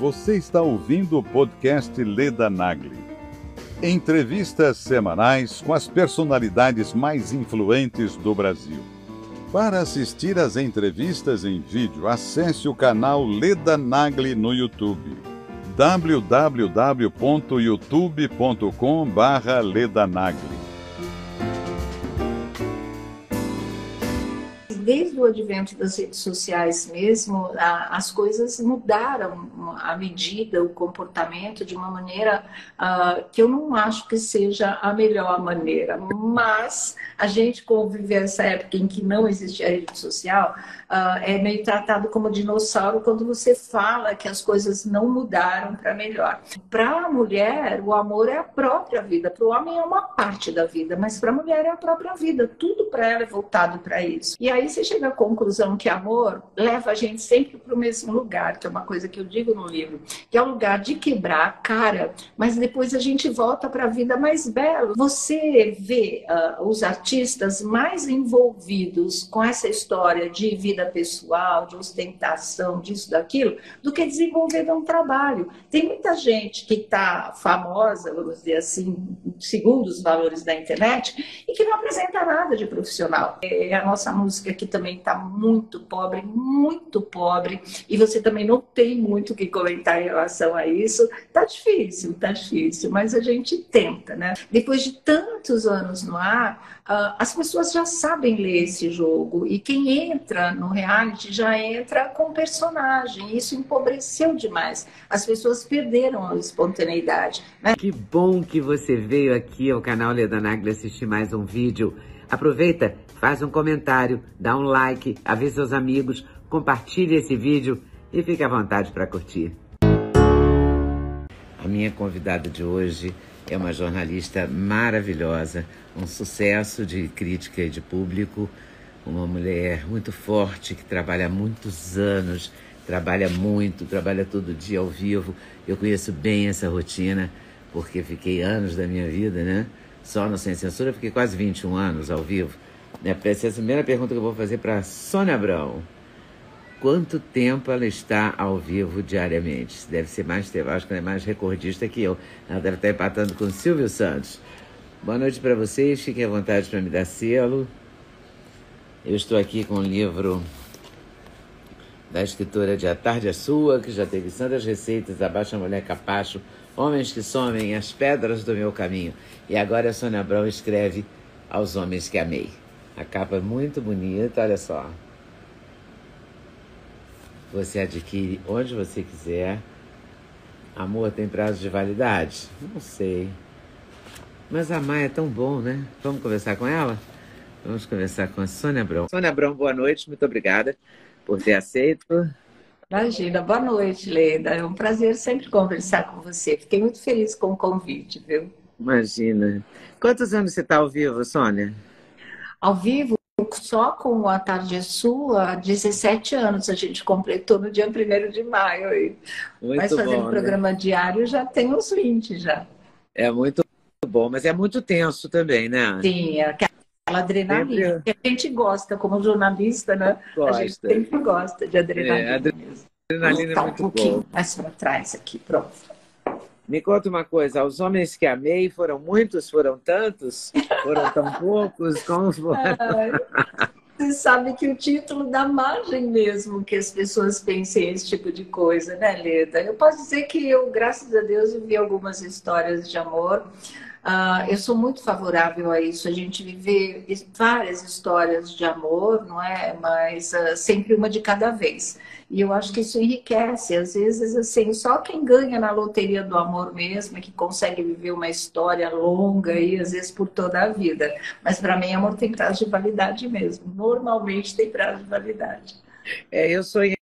Você está ouvindo o podcast Leda Nagli. Entrevistas semanais com as personalidades mais influentes do Brasil. Para assistir às entrevistas em vídeo, acesse o canal Leda Nagli no YouTube. www.youtube.com/ledanagli desde o advento das redes sociais mesmo, a, as coisas mudaram a medida, o comportamento de uma maneira uh, que eu não acho que seja a melhor maneira. Mas a gente convive essa época em que não existia rede social, uh, é meio tratado como dinossauro quando você fala que as coisas não mudaram para melhor. Para a mulher, o amor é a própria vida. Para o homem é uma parte da vida, mas para a mulher é a própria vida. Tudo para ela é voltado para isso. E aí você chega à conclusão que amor leva a gente sempre para o mesmo lugar, que é uma coisa que eu digo no livro, que é o lugar de quebrar a cara, mas depois a gente volta para a vida mais bela. Você vê uh, os artistas mais envolvidos com essa história de vida pessoal, de ostentação, disso, daquilo, do que desenvolver um trabalho. Tem muita gente que está famosa, vamos dizer assim, segundo os valores da internet, e que não apresenta nada de profissional. É a nossa música que também está muito pobre, muito pobre, e você também não tem muito o que comentar em relação a isso. Tá difícil, tá difícil, mas a gente tenta, né? Depois de tantos anos no ar, uh, as pessoas já sabem ler esse jogo, e quem entra no reality já entra com personagem. Isso empobreceu demais. As pessoas perderam a espontaneidade. Né? Que bom que você veio aqui ao canal Leda Nagli assistir mais um vídeo. Aproveita faz um comentário, dá um like, avisa seus amigos, compartilhe esse vídeo e fique à vontade para curtir. A minha convidada de hoje é uma jornalista maravilhosa, um sucesso de crítica e de público, uma mulher muito forte que trabalha há muitos anos, trabalha muito, trabalha todo dia ao vivo. Eu conheço bem essa rotina porque fiquei anos da minha vida, né? Só no Sem Censura, fiquei quase 21 anos ao vivo. Né? Essa é a primeira pergunta que eu vou fazer para Sônia Abrão. Quanto tempo ela está ao vivo diariamente? Deve ser mais tempo, acho que ela é mais recordista que eu. Ela deve estar empatando com Silvio Santos. Boa noite para vocês, fiquem à vontade para me dar selo. Eu estou aqui com o livro da escritora de A Tarde é Sua, que já teve santas receitas, Abaixa a Mulher Capacho, Homens que Somem, As Pedras do Meu Caminho. E agora a Sônia Abrão escreve Aos Homens que Amei. A capa é muito bonita, olha só. Você adquire onde você quiser. Amor tem prazo de validade? Não sei. Mas a Maia é tão bom, né? Vamos conversar com ela? Vamos conversar com a Sônia Abrão. Sônia Abrão, boa noite, muito obrigada por ter aceito. Imagina, boa noite, Leda. É um prazer sempre conversar com você. Fiquei muito feliz com o convite, viu? Imagina. Quantos anos você está ao vivo, Sônia? ao vivo, só com a Tarde é Sua, 17 anos a gente completou no dia 1 de maio. E... Muito mas fazendo bom, né? programa né? diário já tem uns 20 já. É muito bom, mas é muito tenso também, né? Sim, é aquela adrenalina sempre... que a gente gosta como jornalista, né? Gosta. A gente sempre gosta de adrenalina. É, adrenalina é muito um pouquinho bom. mais para trás aqui, pronto. Me conta uma coisa, os homens que amei foram muitos, foram tantos? Foram tão poucos? Como foram? Você sabe que o título dá margem mesmo que as pessoas pensem esse tipo de coisa, né, Leda? Eu posso dizer que eu, graças a Deus, vi algumas histórias de amor. Uh, eu sou muito favorável a isso. A gente vive várias histórias de amor, não é? Mas uh, sempre uma de cada vez. E eu acho que isso enriquece. Às vezes, assim, só quem ganha na loteria do amor mesmo é que consegue viver uma história longa e às vezes por toda a vida. Mas para mim, amor tem prazo de validade mesmo. Normalmente tem prazo de validade. É, eu sonhei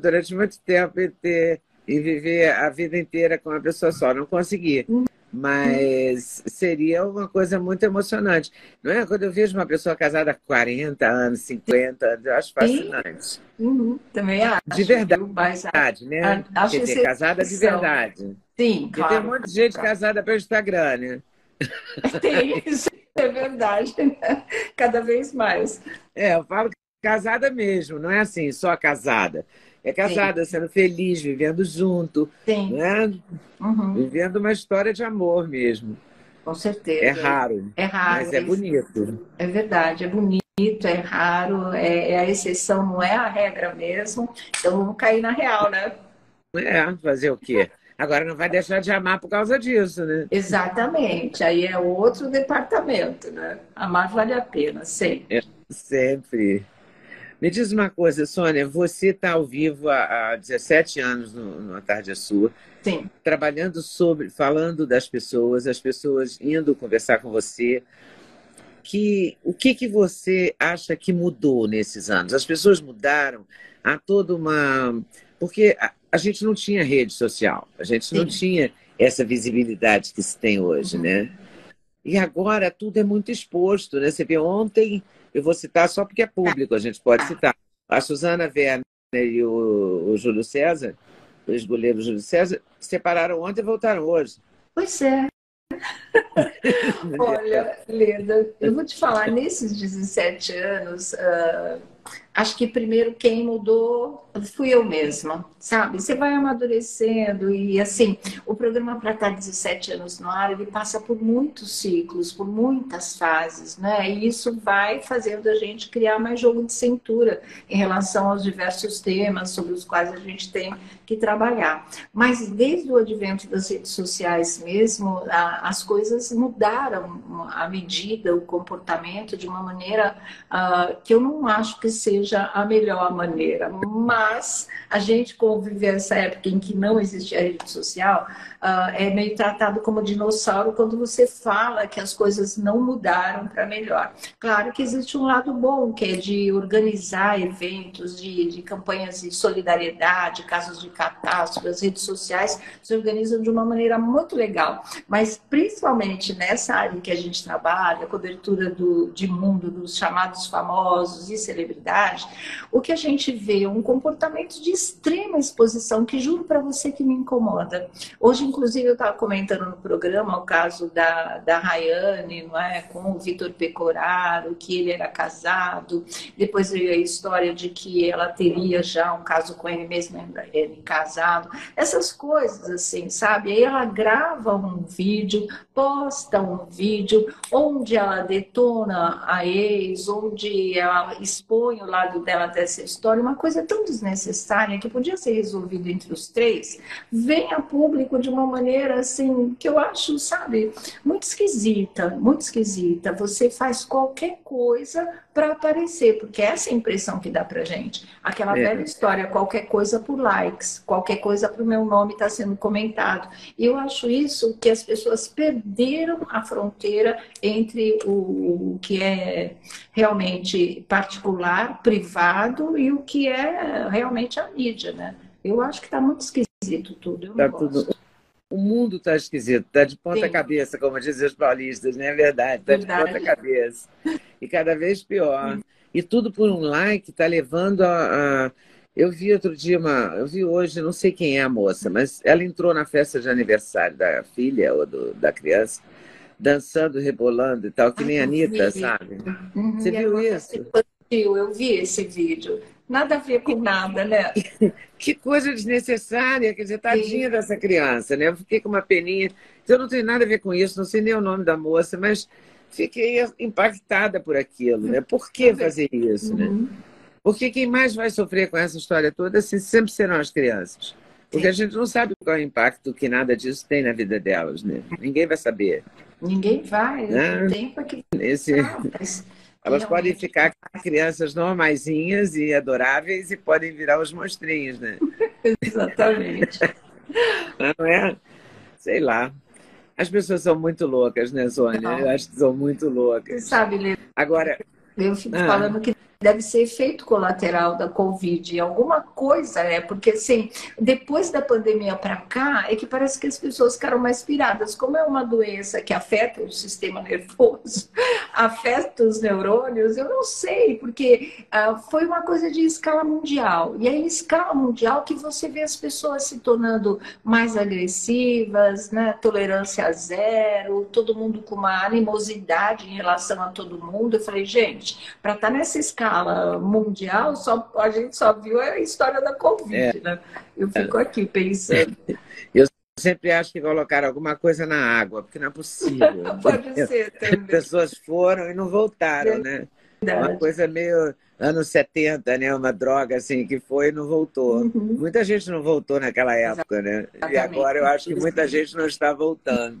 durante muito tempo em ter viver a vida inteira com uma pessoa só. Não consegui. Uhum. Mas seria uma coisa muito emocionante. Não é? Quando eu vejo uma pessoa casada há 40 anos, 50 anos, eu acho fascinante. Uhum, também acho. De verdade, mas, né? Acho Quer dizer, casada de verdade. Sim, claro. tem um monte de gente claro. casada pelo Instagram, né? Tem, isso é verdade. Né? Cada vez mais. É, eu falo casada mesmo, não é assim, só casada. é casada, Sim. sendo feliz, vivendo junto, Sim. Né? Uhum. vivendo uma história de amor mesmo. Com certeza. É raro. É raro. Mas é bonito. É verdade, é bonito, é raro, é, é a exceção, não é a regra mesmo. Então vamos cair na real, né? É, fazer o quê? Agora não vai deixar de amar por causa disso, né? Exatamente. Aí é outro departamento, né? Amar vale a pena, sempre. É, sempre. Me diz uma coisa, Sônia, você está ao vivo há, há 17 anos no, no Tarde é Sua. Sim. Trabalhando sobre, falando das pessoas, as pessoas indo conversar com você. Que, o que, que você acha que mudou nesses anos? As pessoas mudaram, há toda uma. Porque a, a gente não tinha rede social, a gente Sim. não tinha essa visibilidade que se tem hoje, uhum. né? E agora tudo é muito exposto, né? Você vê ontem, eu vou citar só porque é público, a gente pode citar. A Suzana Werner e o, o Júlio César, o ex-goleiro Júlio César, separaram ontem e voltaram hoje. Pois é. Olha, Leda, eu vou te falar, nesses 17 anos, uh, acho que primeiro quem mudou fui eu mesma, sabe? Você vai amadurecendo e assim, o programa para estar 17 anos no ar, ele passa por muitos ciclos, por muitas fases, né? E isso vai fazendo a gente criar mais jogo de cintura em relação aos diversos temas sobre os quais a gente tem que trabalhar. Mas desde o advento das redes sociais mesmo, a, as coisas mudaram a medida, o comportamento de uma maneira uh, que eu não acho que seja a melhor maneira, mas a gente conviveu essa época em que não existia rede social, uh, é meio tratado como dinossauro quando você fala que as coisas não mudaram para melhor. Claro que existe um lado bom, que é de organizar eventos, de, de campanhas de solidariedade, casos de catástrofe, as redes sociais se organizam de uma maneira muito legal, mas principalmente nessa área em que a gente trabalha, cobertura do, de mundo dos chamados famosos e celebridade, o que a gente vê é um comportamento de extrema exposição que juro para você que me incomoda. Hoje inclusive, eu estava comentando no programa o caso da, da Rayane, não é? com o Vitor Pecoraro, que ele era casado. Depois veio a história de que ela teria já um caso com ele mesmo, ele casado. Essas coisas, assim, sabe? Aí ela grava um vídeo, posta um vídeo onde ela detona a ex, onde ela expõe o lado dela dessa história, uma coisa tão desnecessária que podia ser resolvido entre os três, vem a público de uma uma maneira assim que eu acho, sabe, muito esquisita, muito esquisita. Você faz qualquer coisa para aparecer, porque essa é a impressão que dá pra gente. Aquela é. velha história, qualquer coisa por likes, qualquer coisa para o meu nome está sendo comentado. E eu acho isso que as pessoas perderam a fronteira entre o, que é realmente particular, privado e o que é realmente a mídia, né? Eu acho que está muito esquisito tudo. Eu tá tudo o mundo está esquisito, está de ponta Sim. cabeça, como dizem os paulistas, não né? é verdade? Está de ponta cabeça. E cada vez pior. E tudo por um like está levando a, a, Eu vi outro dia uma. Eu vi hoje, não sei quem é a moça, mas ela entrou na festa de aniversário da filha ou do, da criança, dançando, rebolando e tal, que nem a Anitta, sabe? Uhum. Você viu isso? Eu vi esse vídeo. Nada a ver com nada, né? que coisa desnecessária, quer dizer, tadinha Sim. dessa criança, né? Eu fiquei com uma peninha. Eu não tenho nada a ver com isso, não sei nem o nome da moça, mas fiquei impactada por aquilo, né? Por que fazer isso, né? uhum. né? Porque quem mais vai sofrer com essa história toda assim, sempre serão as crianças. Porque Sim. a gente não sabe qual é o impacto que nada disso tem na vida delas, né? Ninguém vai saber. Ninguém vai, né? o tempo é que... Esse... mas... Elas podem ficar crianças normaisinhas e adoráveis e podem virar os monstrinhos, né? Exatamente. Não é? Sei lá. As pessoas são muito loucas, né, Sônia? Não. Eu acho que são muito loucas. Você sabe, Lê. Agora. Eu fico ah. falando que deve ser efeito colateral da Covid, alguma coisa, é, porque assim, depois da pandemia para cá, é que parece que as pessoas ficaram mais piradas. Como é uma doença que afeta o sistema nervoso, afeta os neurônios, eu não sei, porque uh, foi uma coisa de escala mundial. E aí, escala mundial, que você vê as pessoas se tornando mais agressivas, né? tolerância zero, todo mundo com uma animosidade em relação a todo mundo. Eu falei, gente, para estar tá nessa escala escala mundial, só, a gente só viu a história da Covid, é. né? Eu fico aqui pensando. Eu sempre acho que colocaram alguma coisa na água, porque não é possível. Pode ser também. As pessoas foram e não voltaram, né? Verdade. Uma coisa meio anos 70, né? Uma droga assim que foi e não voltou. Uhum. Muita gente não voltou naquela época, né? Exatamente. E agora eu acho que muita gente não está voltando.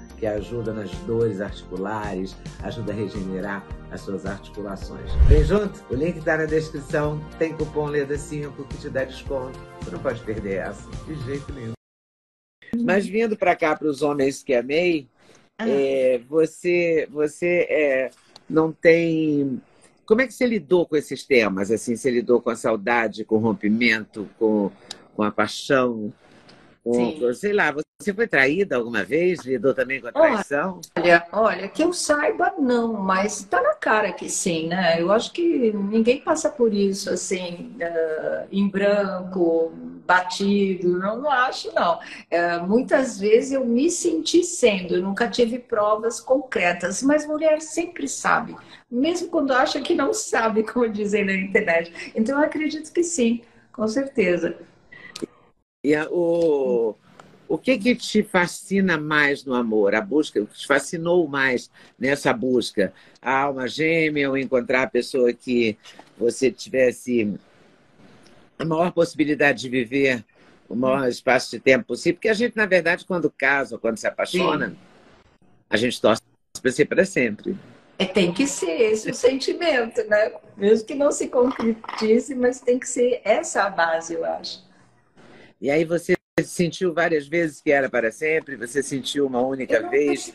que ajuda nas dores articulares, ajuda a regenerar as suas articulações. Vem junto? O link está na descrição. Tem cupom LEDA5 que te dá desconto. Você não pode perder essa, de jeito nenhum. Mas vindo para cá, para os homens que amei, ah. é, você, você é, não tem como é que você lidou com esses temas? Assim, você lidou com a saudade, com o rompimento, com, com a paixão? Sei lá, você foi traída alguma vez? Lidou também com a traição? Olha, olha, que eu saiba, não, mas está na cara que sim, né? Eu acho que ninguém passa por isso, assim, uh, em branco, batido, não, não acho, não. Uh, muitas vezes eu me senti sendo, eu nunca tive provas concretas, mas mulher sempre sabe mesmo quando acha que não sabe, como dizem na internet. Então, eu acredito que sim, com certeza. E a, o, o que, que te fascina mais no amor? A busca, o que te fascinou mais nessa busca? A alma gêmea, ou encontrar a pessoa que você tivesse a maior possibilidade de viver o maior espaço de tempo possível? Porque a gente, na verdade, quando casa, quando se apaixona, sim. a gente torce para ser para sempre. É, tem que ser esse o sentimento, né? Mesmo que não se concretize, mas tem que ser essa a base, eu acho. E aí você sentiu várias vezes que era para sempre? Você sentiu uma única eu vez?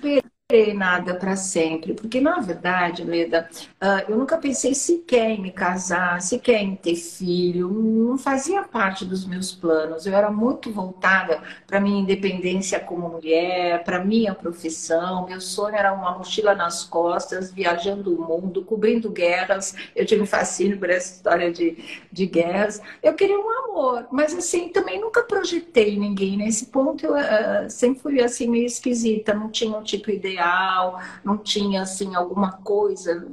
Esperei nada para sempre, porque na verdade, Leda, uh, eu nunca pensei sequer em me casar, sequer em ter filho, não fazia parte dos meus planos. Eu era muito voltada para minha independência como mulher, para minha profissão. Meu sonho era uma mochila nas costas, viajando o mundo, cobrindo guerras. Eu tive fascínio por essa história de, de guerras. Eu queria um amor, mas assim, também nunca projetei ninguém. Nesse ponto eu uh, sempre fui assim meio esquisita, não tinha um tipo ideal real, não tinha assim alguma coisa,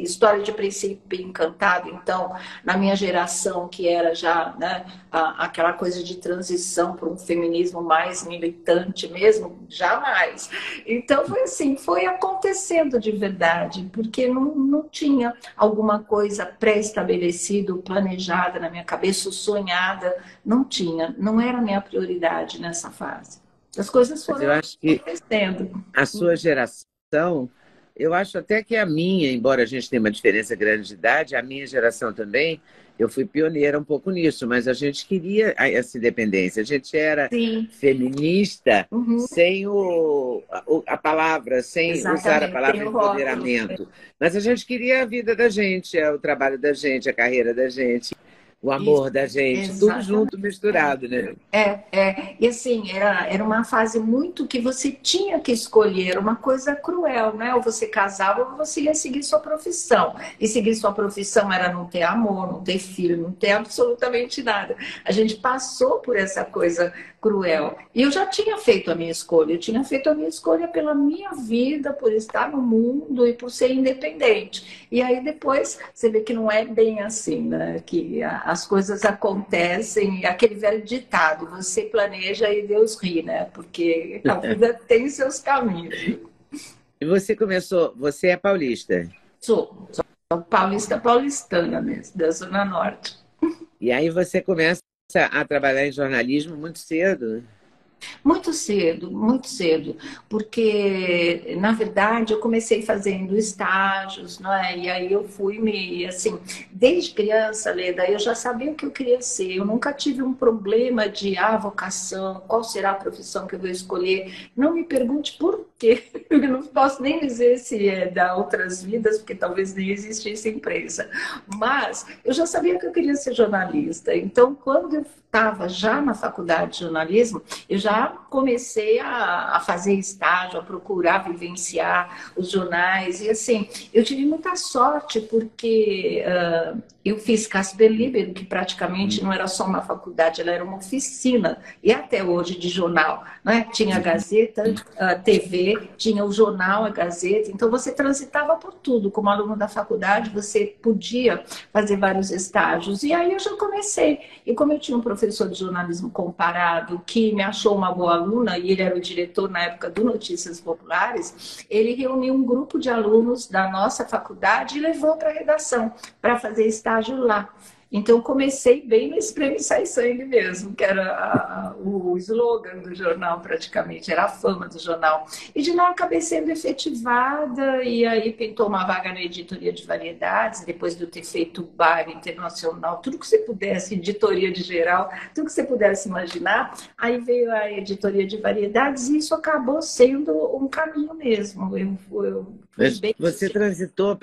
história de princípio encantado. Então, na minha geração, que era já né, aquela coisa de transição para um feminismo mais militante mesmo, jamais. Então, foi assim, foi acontecendo de verdade, porque não, não tinha alguma coisa pré-estabelecido, planejada na minha cabeça, sonhada, não tinha, não era minha prioridade nessa fase. As coisas foram eu acho que acontecendo. A sua geração, eu acho até que a minha, embora a gente tenha uma diferença grande de idade, a minha geração também, eu fui pioneira um pouco nisso, mas a gente queria essa independência. A gente era Sim. feminista uhum. sem o, a, palavra, sem Exatamente. usar a palavra empoderamento. Mas a gente queria a vida da gente, o trabalho da gente, a carreira da gente o amor Isso, da gente, exatamente. tudo junto, misturado, né? É, é. E assim, era, era uma fase muito que você tinha que escolher, uma coisa cruel, né? Ou você casava ou você ia seguir sua profissão. E seguir sua profissão era não ter amor, não ter filho, não ter absolutamente nada. A gente passou por essa coisa cruel. E eu já tinha feito a minha escolha, eu tinha feito a minha escolha pela minha vida, por estar no mundo e por ser independente. E aí depois você vê que não é bem assim, né? Que as coisas acontecem, aquele velho ditado, você planeja e Deus ri, né? Porque a vida tem seus caminhos. E você começou, você é paulista? Sou, sou paulista paulistana mesmo, da Zona Norte. E aí você começa a trabalhar em jornalismo muito cedo. Muito cedo, muito cedo, porque na verdade eu comecei fazendo estágios, não é? E aí eu fui me, assim, desde criança, Leda, eu já sabia o que eu queria ser. Eu nunca tive um problema de ah, vocação, qual será a profissão que eu vou escolher. Não me pergunte por quê. Eu não posso nem dizer se é da outras vidas, porque talvez nem existisse empresa. Mas eu já sabia que eu queria ser jornalista. Então, quando eu estava já na faculdade de jornalismo, eu já comecei a, a, fazer estágio, a procurar vivenciar os jornais. E assim, eu tive muita sorte, porque uh, eu fiz Casper Libero, que praticamente não era só uma faculdade, ela era uma oficina, e até hoje de jornal. Né? Tinha a Gazeta, a TV, tinha o jornal, a Gazeta. Então você transitava por tudo. Como aluno da faculdade, você podia fazer vários estágios. E aí eu já comecei. E como eu tinha um professor professor de jornalismo comparado que me achou uma boa aluna, e ele era o diretor na época do Notícias Populares, ele reuniu um grupo de alunos da nossa faculdade e levou para a redação para fazer estágio lá. Então, comecei bem no Espreme Sai Sangue mesmo, que era a, o slogan do jornal, praticamente, era a fama do jornal. E de lá acabei sendo efetivada, e aí pintou uma vaga na editoria de variedades, depois de eu ter feito bar internacional, tudo que você pudesse, editoria de geral, tudo que você pudesse imaginar. Aí veio a editoria de variedades, e isso acabou sendo um caminho mesmo. Eu, eu você transitou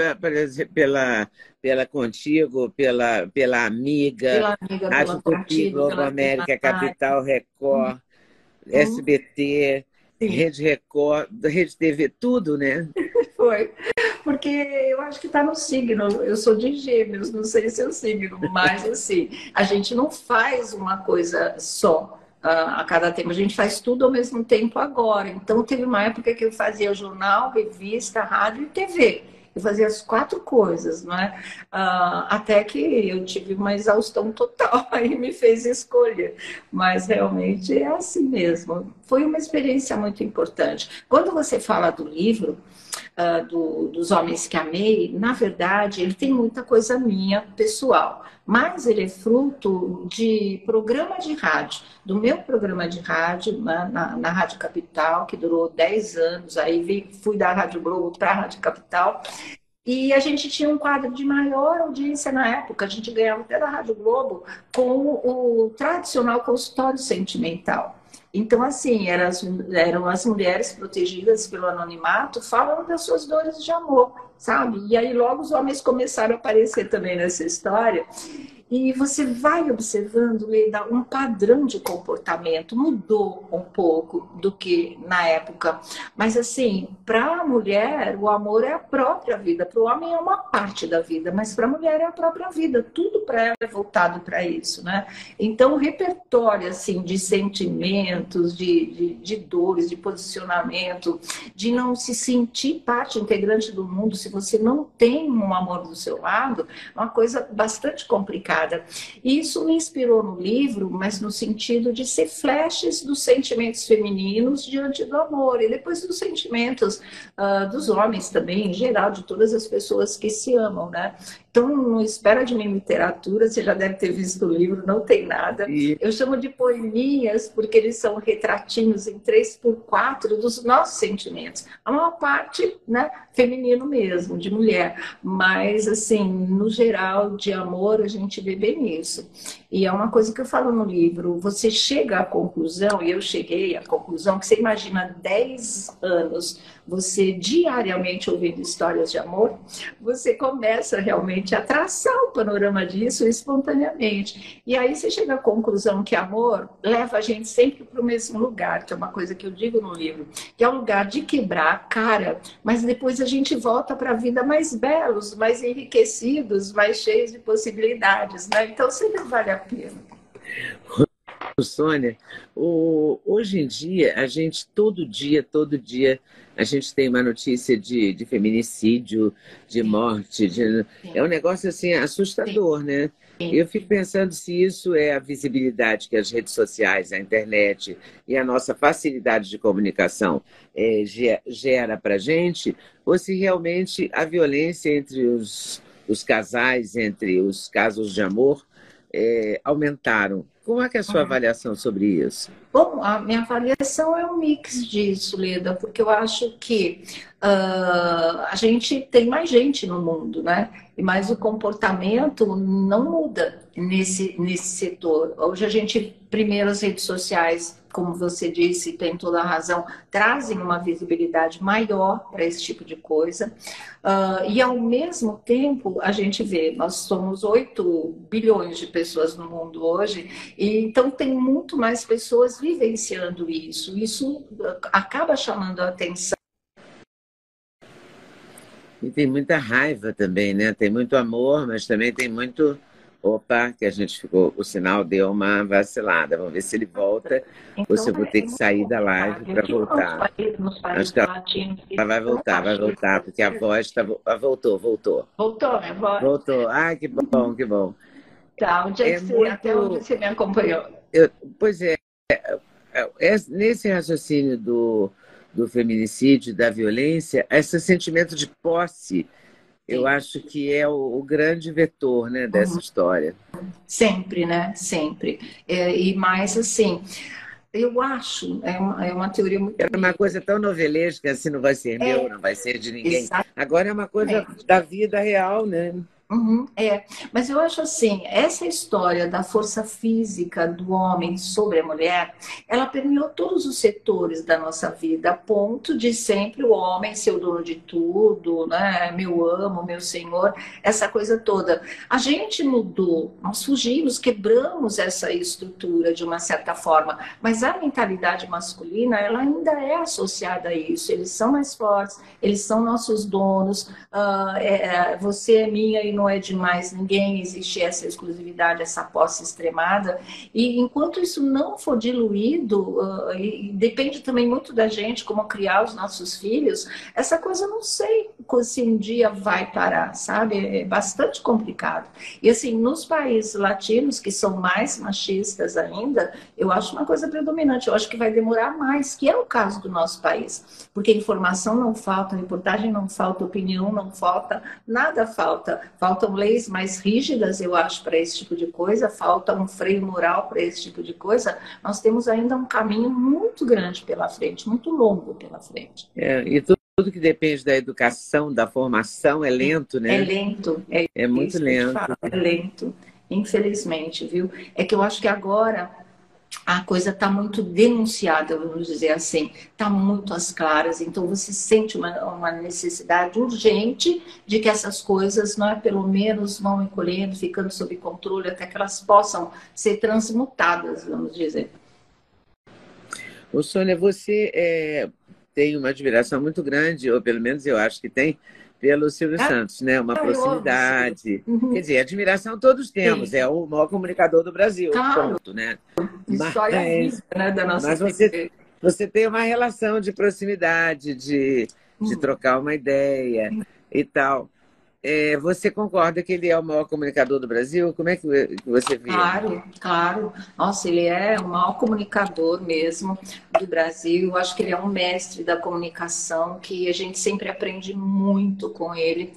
pela, pela Contigo, pela, pela Amiga, pela amiga Rádio Tupi, Globo América, Capital, Record, uhum. SBT, Sim. Rede Record, Rede TV, tudo, né? Foi. Porque eu acho que está no signo. Eu sou de gêmeos, não sei se é o signo, mas assim, a gente não faz uma coisa só a cada tempo. A gente faz tudo ao mesmo tempo agora. Então, teve uma época que eu fazia jornal, revista, rádio e TV. Eu fazia as quatro coisas, não é? Uh, até que eu tive uma exaustão total, aí me fez escolher. Mas realmente é assim mesmo. Foi uma experiência muito importante. Quando você fala do livro, uh, do, dos Homens que Amei, na verdade, ele tem muita coisa minha pessoal, mas ele é fruto de programa de rádio, do meu programa de rádio na, na, na Rádio Capital, que durou 10 anos, aí vi, fui da Rádio Globo para a Rádio Capital, e a gente tinha um quadro de maior audiência na época. A gente ganhava até da Rádio Globo com o tradicional consultório sentimental. Então, assim, eram as, eram as mulheres protegidas pelo anonimato falando das suas dores de amor, sabe? E aí logo os homens começaram a aparecer também nessa história. E você vai observando, Leida, um padrão de comportamento. Mudou um pouco do que na época. Mas, assim, para a mulher, o amor é a própria vida. Para o homem é uma parte da vida, mas para a mulher é a própria vida. Tudo para ela é voltado para isso, né? Então, o repertório, assim, de sentimentos, de, de, de dores, de posicionamento, de não se sentir parte integrante do mundo se você não tem um amor do seu lado, é uma coisa bastante complicada e isso me inspirou no livro, mas no sentido de ser flashes dos sentimentos femininos diante do amor, e depois dos sentimentos uh, dos homens também, em geral, de todas as pessoas que se amam, né? Então, não espera de mim literatura, você já deve ter visto o livro, não tem nada. E... Eu chamo de poeminhas porque eles são retratinhos em 3 por 4 dos nossos sentimentos. A maior parte, né, feminino mesmo, de mulher. Mas, assim, no geral, de amor, a gente vê bem isso. E é uma coisa que eu falo no livro, você chega à conclusão, e eu cheguei à conclusão, que você imagina 10 anos você diariamente ouvindo histórias de amor, você começa realmente a traçar o panorama disso espontaneamente. E aí você chega à conclusão que amor leva a gente sempre para o mesmo lugar, que é uma coisa que eu digo no livro, que é o lugar de quebrar a cara, mas depois a gente volta para a vida mais belos, mais enriquecidos, mais cheios de possibilidades, né? Então sempre vale a pena. Sônia, hoje em dia, a gente, todo dia, todo dia, a gente tem uma notícia de, de feminicídio, de morte. De, é um negócio assim assustador, né? Eu fico pensando se isso é a visibilidade que as redes sociais, a internet e a nossa facilidade de comunicação é, gera para a gente, ou se realmente a violência entre os, os casais, entre os casos de amor, é, aumentaram Como é que é a sua uhum. avaliação sobre isso? Bom, a minha avaliação é um mix disso, Leda, porque eu acho que uh, a gente tem mais gente no mundo, né? Mas o comportamento não muda nesse, nesse setor. Hoje a gente, primeiro as redes sociais como você disse, tem toda a razão, trazem uma visibilidade maior para esse tipo de coisa. Uh, e, ao mesmo tempo, a gente vê, nós somos 8 bilhões de pessoas no mundo hoje, e então tem muito mais pessoas vivenciando isso. Isso acaba chamando a atenção. E tem muita raiva também, né? Tem muito amor, mas também tem muito Opa, que a gente ficou, o sinal deu uma vacilada. Vamos ver se ele volta então, ou se eu vou ter que sair da live para voltar. Acho que ela, ela vai voltar, vai voltar, porque a voz está. Ah, voltou, voltou. Voltou, minha voz? Voltou. Ah, que bom, que bom. Tá, onde é, é que você, muito... até onde você me acompanhou? Eu, pois é, é, é, nesse raciocínio do, do feminicídio, da violência, esse sentimento de posse eu acho que é o, o grande vetor né, dessa uhum. história. Sempre, né? Sempre. É, e mais assim, eu acho, é uma, é uma teoria muito. Era uma coisa tão novelesca, assim, não vai ser é, meu, não vai ser de ninguém. Exatamente. Agora é uma coisa da vida real, né? Uhum, é, mas eu acho assim, essa história da força física do homem sobre a mulher, ela permeou todos os setores da nossa vida, a ponto de sempre o homem ser o dono de tudo, né? Meu amo, meu senhor, essa coisa toda. A gente mudou, nós fugimos, quebramos essa estrutura de uma certa forma, mas a mentalidade masculina, ela ainda é associada a isso. Eles são mais fortes, eles são nossos donos, uh, é, você é minha e não não é de mais ninguém, existe essa exclusividade, essa posse extremada. E enquanto isso não for diluído, uh, e depende também muito da gente como criar os nossos filhos, essa coisa não sei se um dia vai parar, sabe? É bastante complicado. E assim, nos países latinos, que são mais machistas ainda, eu acho uma coisa predominante, eu acho que vai demorar mais, que é o caso do nosso país. Porque informação não falta, reportagem não falta, opinião não falta, nada falta. Falta faltam leis mais rígidas, eu acho, para esse tipo de coisa, falta um freio moral para esse tipo de coisa. Nós temos ainda um caminho muito grande pela frente, muito longo pela frente. É, e tudo, tudo que depende da educação, da formação, é lento, né? É lento. É, é muito lento. é lento, infelizmente, viu? É que eu acho que agora a coisa está muito denunciada, vamos dizer assim, está muito às claras, então você sente uma, uma, necessidade urgente de que essas coisas, não é, pelo menos, vão encolhendo, ficando sob controle, até que elas possam ser transmutadas, vamos dizer. Ô, Sônia, você é, tem uma admiração muito grande, ou pelo menos eu acho que tem, pelo Silvio ah, Santos, né? Uma proximidade. Uhum. Quer dizer, admiração todos temos, Sim. é o maior comunicador do Brasil, claro. ponto, né? História mas, vida, né, da nossa mas você, você tem uma relação de proximidade, de, de uhum. trocar uma ideia e tal. É, você concorda que ele é o maior comunicador do Brasil? Como é que você vê? Claro, claro. Nossa, ele é o maior comunicador mesmo do Brasil. Eu acho que ele é um mestre da comunicação, que a gente sempre aprende muito com ele.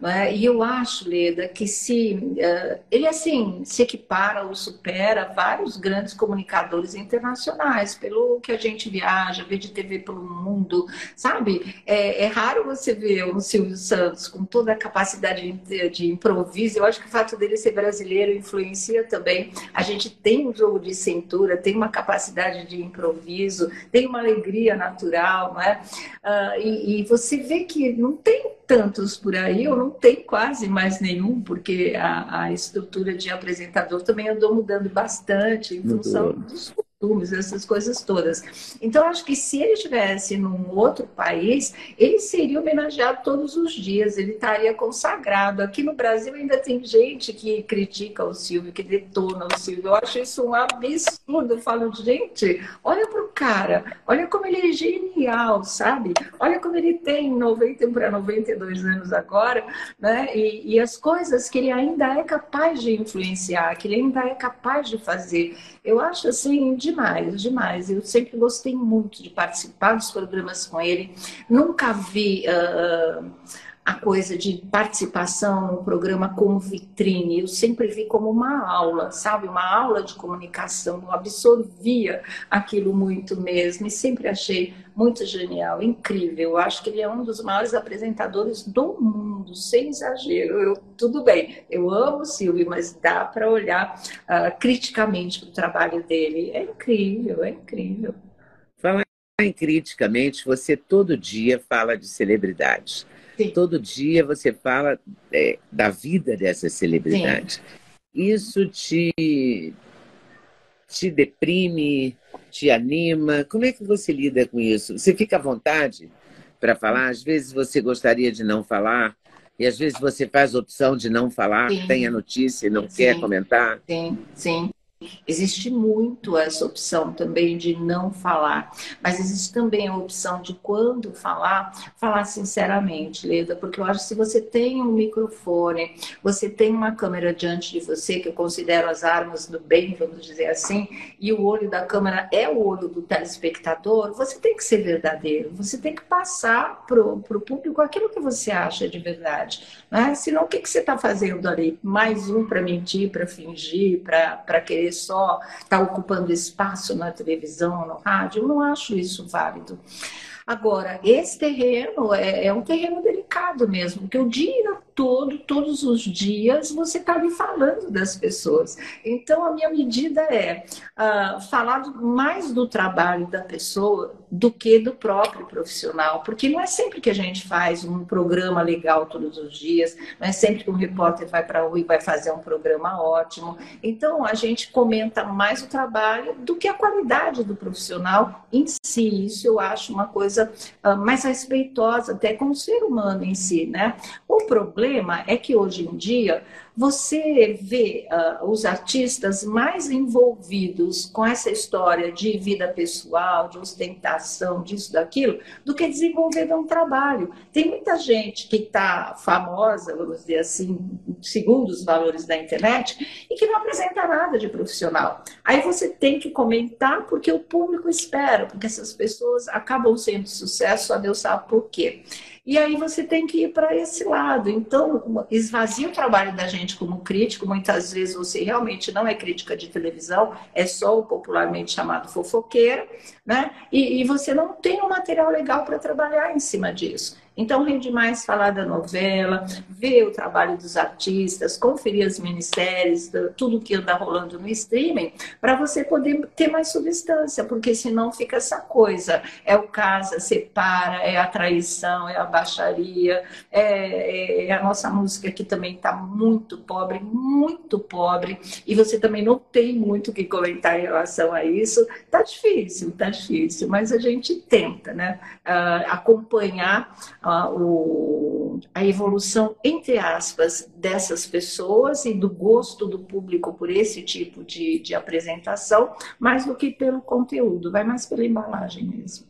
Né? E eu acho, Leda, que se uh, ele assim se equipara ou supera vários grandes comunicadores internacionais, pelo que a gente viaja, vê de TV pelo mundo, sabe? É, é raro você ver o Silvio Santos com toda a capacidade de, de, improviso. Eu acho que o fato dele ser brasileiro influencia também. A gente tem um jogo de cintura, tem uma capacidade de improviso, tem uma alegria natural, não é? Uh, e, e você vê que não tem tantos por aí, eu não tenho quase mais nenhum, porque a, a estrutura de apresentador também andou mudando bastante em função dos costumes, essas coisas todas. Então, acho que se ele estivesse num outro país, ele seria homenageado todos os dias, ele estaria consagrado. Aqui no Brasil ainda tem gente que critica o Silvio, que detona o Silvio. Eu acho isso um absurdo. Eu falo, gente, olha para o cara, olha como ele é genial, sabe? Olha como ele tem 90 para 92 anos agora, né? E, e as coisas que ele ainda é capaz de influenciar, que ele ainda é capaz de fazer. Eu acho assim demais, demais. Eu sempre gostei muito de participar dos programas com ele. Nunca vi uh, a coisa de participação no programa como vitrine. Eu sempre vi como uma aula, sabe? Uma aula de comunicação. Eu absorvia aquilo muito mesmo e sempre achei muito genial, incrível. Eu acho que ele é um dos maiores apresentadores do mundo, sem exagero. Eu, tudo bem, eu amo o Silvio, mas dá para olhar uh, criticamente para o trabalho dele. É incrível, é incrível. Falar em criticamente, você todo dia fala de celebridades. Sim. Todo dia você fala é, da vida dessas celebridades. Sim. Isso te, te deprime, te anima? Como é que você lida com isso? Você fica à vontade para falar? Às vezes você gostaria de não falar, e às vezes você faz opção de não falar, sim. tem a notícia e não sim. quer comentar. Sim, sim. Existe muito essa opção também de não falar, mas existe também a opção de quando falar, falar sinceramente, Leda, porque eu acho que se você tem um microfone, você tem uma câmera diante de você, que eu considero as armas do bem, vamos dizer assim, e o olho da câmera é o olho do telespectador, você tem que ser verdadeiro, você tem que passar para o público aquilo que você acha de verdade. Né? Senão, o que, que você está fazendo ali? Mais um para mentir, para fingir, para querer só está ocupando espaço na televisão, no rádio, eu não acho isso válido. Agora, esse terreno é, é, um terreno delicado mesmo, porque o dia todo, todos os dias, você está ali falando das pessoas. Então, a minha medida é uh, falar mais do trabalho da pessoa do que do próprio profissional, porque não é sempre que a gente faz um programa legal todos os dias, não é sempre que um repórter vai para a rua e vai fazer um programa ótimo. Então, a gente comenta mais o trabalho do que a qualidade do profissional em si. Isso eu acho uma coisa uh, mais respeitosa, até com o ser humano em si, né? O problema é que hoje em dia você vê uh, os artistas mais envolvidos com essa história de vida pessoal, de ostentação, disso, daquilo, do que desenvolvendo um trabalho. Tem muita gente que está famosa, vamos dizer assim, segundo os valores da internet, e que não apresenta nada de profissional. Aí você tem que comentar porque o público espera, porque essas pessoas acabam sendo sucesso, só Deus sabe por quê. E aí você tem que ir para esse lado. Então, esvazia o trabalho da gente como crítico. Muitas vezes você realmente não é crítica de televisão, é só o popularmente chamado fofoqueira, né? E, e você não tem um material legal para trabalhar em cima disso. Então, rende mais falar da novela, ver o trabalho dos artistas, conferir as ministérios, tudo que anda rolando no streaming, para você poder ter mais substância, porque senão fica essa coisa: é o casa, separa, é a traição, é a baixaria, é, é a nossa música que também está muito pobre, muito pobre, e você também não tem muito o que comentar em relação a isso. Tá difícil, tá difícil, mas a gente tenta, né? Uh, acompanhar a, o, a evolução, entre aspas, dessas pessoas e do gosto do público por esse tipo de, de apresentação, mais do que pelo conteúdo, vai mais pela embalagem mesmo.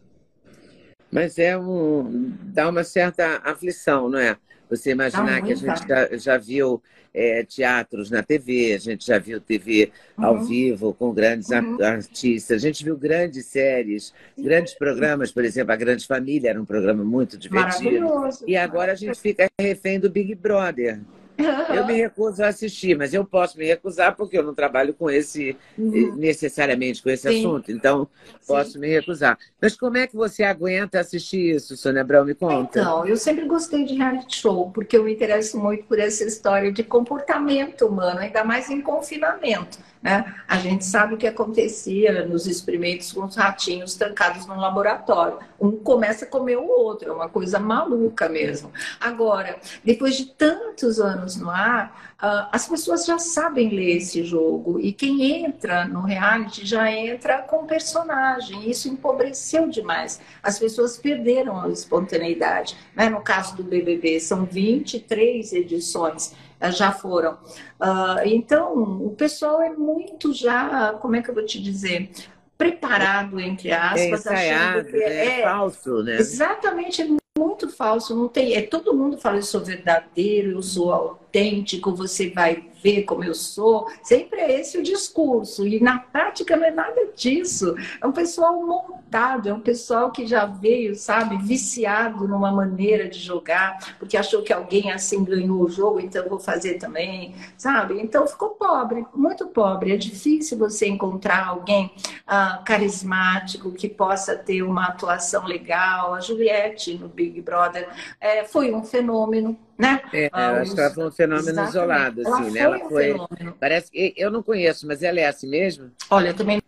Mas é um. dá uma certa aflição, não é? Você imaginar que a gente já, já viu é, teatros na TV, a gente já viu TV uhum. ao vivo com grandes uhum. artistas, a gente viu grandes séries, grandes programas, por exemplo, A Grande Família era um programa muito divertido. E agora a gente fica refém do Big Brother. Eu me recuso a assistir, mas eu posso me recusar porque eu não trabalho com esse, uhum. necessariamente com esse Sim. assunto, então posso Sim. me recusar. Mas como é que você aguenta assistir isso, Sônia Abrão? Me conta. Então, eu sempre gostei de reality show, porque eu me interesso muito por essa história de comportamento humano, ainda mais em confinamento. Né? A gente sabe o que acontecia nos experimentos com os ratinhos trancados no laboratório. Um começa a comer o outro, é uma coisa maluca mesmo. Agora, depois de tantos anos no ar, uh, as pessoas já sabem ler esse jogo e quem entra no reality já entra com personagem. Isso empobreceu demais. As pessoas perderam a espontaneidade. Né? No caso do BBB, são 23 edições já foram. Uh, então, o pessoal é muito já, como é que eu vou te dizer? Preparado, entre aspas, é ensaiado, que é, é falso, né? Exatamente, é muito falso. Não tem, é todo mundo fala eu sou verdadeiro, eu sou autêntico, você vai ver como eu sou. Sempre é esse o discurso. E na prática não é nada disso. É um pessoal montado, é um pessoal que já veio, sabe, viciado numa maneira de jogar, porque achou que alguém assim ganhou o jogo, então vou fazer também, sabe? Então ficou pobre, muito pobre. É difícil você encontrar alguém ah, carismático que possa ter uma atuação legal. A Juliette no Big Brother é, foi um fenômeno né? É, ah, acho que ela foi um fenômeno Exatamente. isolado, assim, ela né? Ela foi. Um parece que eu não conheço, mas ela é assim mesmo? Olha, também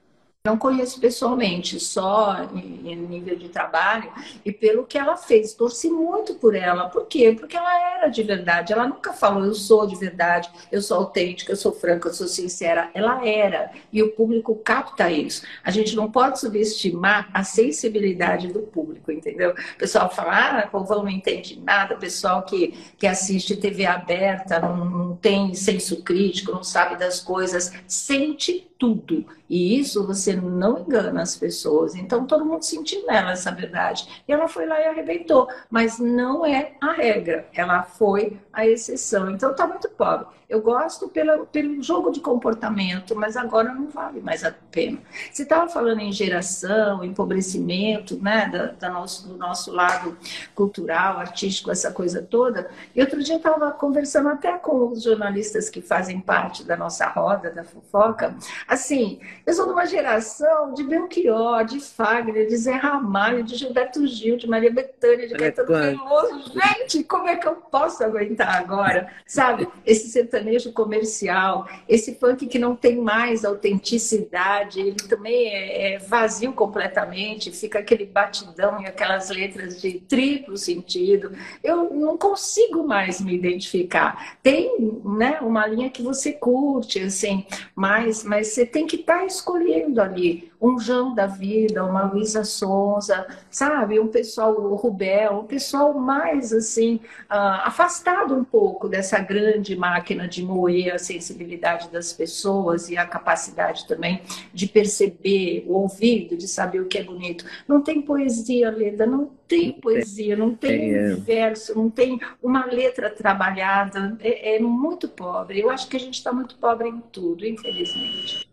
não conheço pessoalmente, só em nível de trabalho, e pelo que ela fez. Torci muito por ela. Por quê? Porque ela era de verdade. Ela nunca falou, eu sou de verdade, eu sou autêntica, eu sou franca, eu sou sincera. Ela era. E o público capta isso. A gente não pode subestimar a sensibilidade do público, entendeu? O pessoal fala, ah, povo não entende nada, o pessoal que, que assiste TV aberta não, não tem senso crítico, não sabe das coisas, sente tudo. E isso você não engana as pessoas. Então todo mundo sentiu nela essa verdade. E ela foi lá e arrebentou. Mas não é a regra. Ela foi a exceção. Então está muito pobre. Eu gosto pela, pelo jogo de comportamento, mas agora não vale mais a pena. Você estava falando em geração, empobrecimento, né, da, da nosso, do nosso lado cultural, artístico, essa coisa toda. E outro dia eu estava conversando até com os jornalistas que fazem parte da nossa roda da fofoca. Assim, eu sou de uma geração de Belchior, de Fagner, de Zé Ramalho, de Gilberto Gil, de Maria Bethânia, de Caetano Veloso. Gente, como é que eu posso aguentar agora? Sabe, esse sertanejo comercial, esse funk que não tem mais autenticidade, ele também é, é vazio completamente, fica aquele batidão e aquelas letras de triplo sentido. Eu não consigo mais me identificar. Tem né, uma linha que você curte, assim, mas, mas você tem que estar tá escolhendo ali um João da vida, uma Luísa Sonza, sabe? Um pessoal, o Rubel, um pessoal mais assim, uh, afastado um pouco dessa grande máquina de moer a sensibilidade das pessoas e a capacidade também de perceber o ouvido, de saber o que é bonito. Não tem poesia, Leda, não tem poesia, não tem é. verso, não tem uma letra trabalhada, é, é muito pobre. Eu acho que a gente está muito pobre em tudo, infelizmente.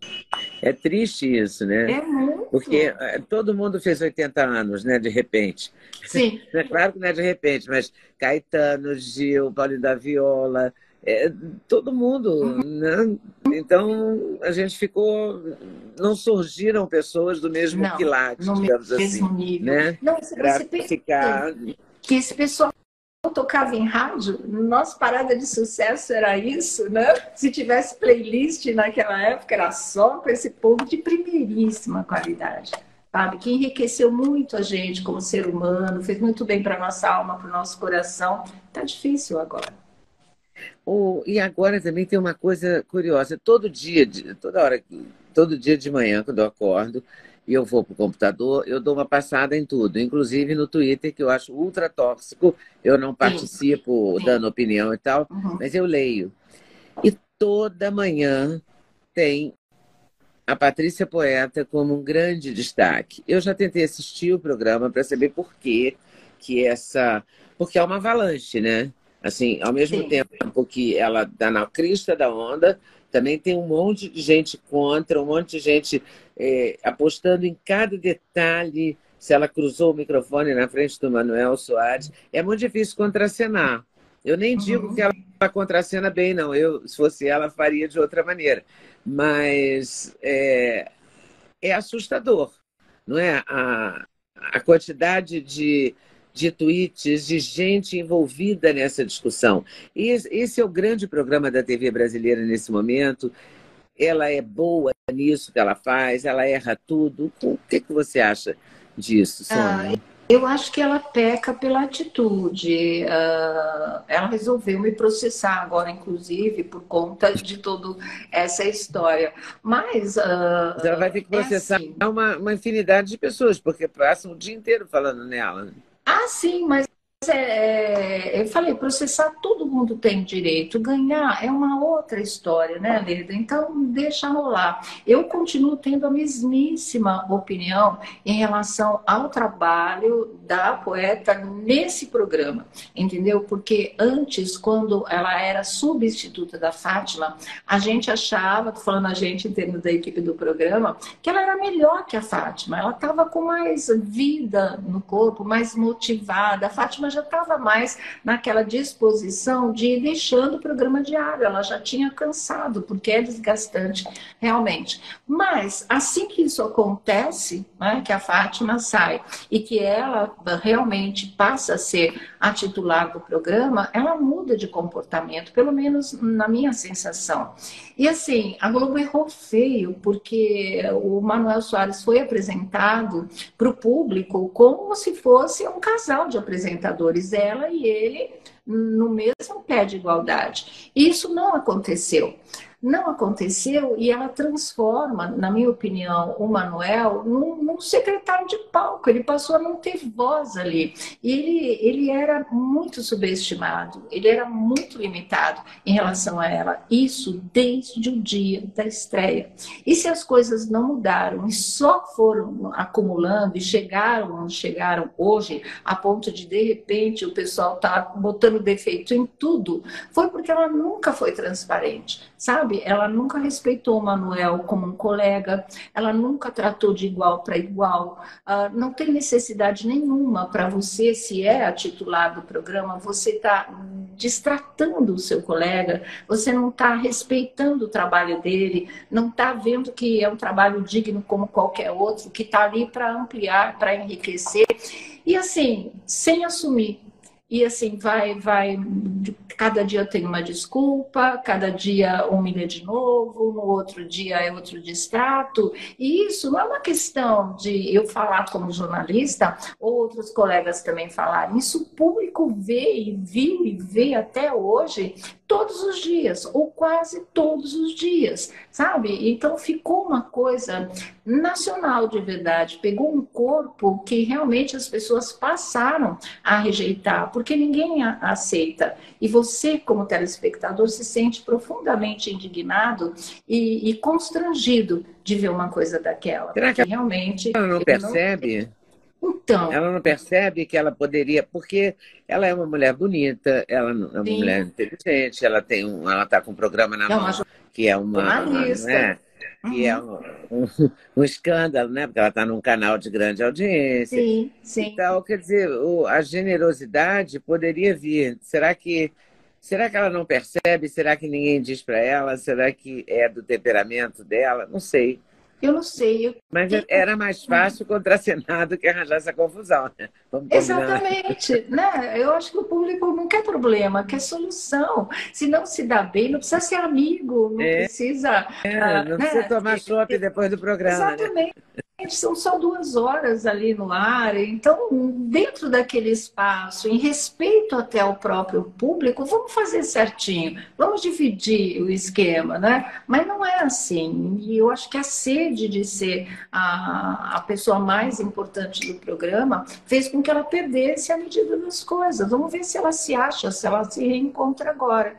É triste isso, né? É muito. Porque é, todo mundo fez 80 anos, né? De repente. Sim. É claro que não é de repente, mas Caetano, Gil, Paulinho da Viola, é, todo mundo, uhum. né? Então a gente ficou, não surgiram pessoas do mesmo não, quilate, digamos mesmo assim, nível. né? Não, você pensa ficar... que esse pessoal tocava em rádio, nossa parada de sucesso era isso, né? Se tivesse playlist naquela época, era só com esse povo de primeiríssima qualidade, sabe? Que enriqueceu muito a gente como ser humano, fez muito bem para nossa alma, para o nosso coração. Tá difícil agora. Oh, e agora também tem uma coisa curiosa. Todo dia, toda hora, todo dia de manhã, quando eu acordo, e eu vou para o computador, eu dou uma passada em tudo, inclusive no Twitter, que eu acho ultra tóxico. Eu não participo dando opinião e tal, uhum. mas eu leio. E toda manhã tem a Patrícia Poeta como um grande destaque. Eu já tentei assistir o programa para saber por quê que essa. Porque é uma avalanche, né? Assim, ao mesmo Sim. tempo que ela dá na crista da onda, também tem um monte de gente contra, um monte de gente é, apostando em cada detalhe. Se ela cruzou o microfone na frente do Manuel Soares, é muito difícil contracenar. Eu nem digo uhum. que ela contracena bem, não. Eu, se fosse ela, faria de outra maneira. Mas é, é assustador, não é? A, a quantidade de, de tweets, de gente envolvida nessa discussão. E esse é o grande programa da TV brasileira nesse momento. Ela é boa nisso que ela faz, ela erra tudo. O que, que você acha disso, Sônia? Ah, eu acho que ela peca pela atitude. Uh, ela resolveu me processar agora, inclusive, por conta de toda essa história. Mas. Uh, ela vai ter que é processar é assim. uma, uma infinidade de pessoas, porque passam o dia inteiro falando nela. Ah, sim, mas é, eu falei, processar todo mundo tem direito, ganhar é uma outra história, né, Leda? Então, deixa rolar. Eu continuo tendo a mesmíssima opinião em relação ao trabalho da poeta nesse programa, entendeu? Porque antes, quando ela era substituta da Fátima, a gente achava, falando a gente em termos da equipe do programa, que ela era melhor que a Fátima. Ela estava com mais vida no corpo, mais motivada. A Fátima já estava mais naquela disposição de ir deixando o programa diário. Ela já tinha cansado, porque é desgastante, realmente. Mas, assim que isso acontece, né, que a Fátima sai e que ela realmente passa a ser a titular do programa, ela muda de comportamento, pelo menos na minha sensação. E assim, a Globo errou feio, porque o Manuel Soares foi apresentado para o público como se fosse um casal de apresentadores, ela e ele no mesmo pé de igualdade. Isso não aconteceu. Não aconteceu e ela transforma, na minha opinião, o Manuel num, num, secretário de palco. Ele passou a não ter voz ali. E ele, ele era muito subestimado, ele era muito limitado em relação a ela. Isso desde o dia da estreia. E se as coisas não mudaram e só foram acumulando e chegaram, chegaram hoje, a ponto de, de repente, o pessoal tá botando defeito em tudo, foi porque ela nunca foi transparente, sabe? Sabe? Ela nunca respeitou o Manuel como um colega, ela nunca tratou de igual para igual. Uh, não tem necessidade nenhuma para você, se é a titular do programa, você está distratando o seu colega, você não está respeitando o trabalho dele, não está vendo que é um trabalho digno como qualquer outro, que está ali para ampliar, para enriquecer. E assim, sem assumir e assim vai vai cada dia tem uma desculpa cada dia humilha de novo no outro dia é outro distrato. E isso não é uma questão de eu falar como jornalista ou outros colegas também falarem. Isso o público vê e viu e vê até hoje todos os dias, ou quase todos os dias, sabe? Então ficou uma coisa nacional de verdade, pegou um corpo que realmente as pessoas passaram a rejeitar, porque ninguém aceita. E você, como telespectador, se sente profundamente indignado e, e constrangido de ver uma coisa daquela. Será que realmente. Ela não percebe? Não então. Ela não percebe que ela poderia, porque ela é uma mulher bonita, ela é uma Sim. mulher inteligente, ela tem um, ela está com um programa na mão que é uma, né, que é uhum. um, um, um, escândalo, né? Porque ela está num canal de grande audiência. Sim, sim. Então, quer dizer, o, a generosidade poderia vir. Será que será que ela não percebe? Será que ninguém diz para ela? Será que é do temperamento dela? Não sei. Eu não sei. Eu... Mas era mais fácil contracenar do que arranjar essa confusão, né? Exatamente. né? Eu acho que o público não quer problema, quer solução. Se não se dá bem, não precisa ser amigo, não é. precisa. É, não né? precisa tomar chopp depois do programa. Né? Exatamente. Né? São só duas horas ali no ar, então, dentro daquele espaço, em respeito até ao próprio público, vamos fazer certinho, vamos dividir o esquema, né? Mas não é assim, e eu acho que a sede de ser a, a pessoa mais importante do programa fez com que ela perdesse a medida das coisas. Vamos ver se ela se acha, se ela se reencontra agora.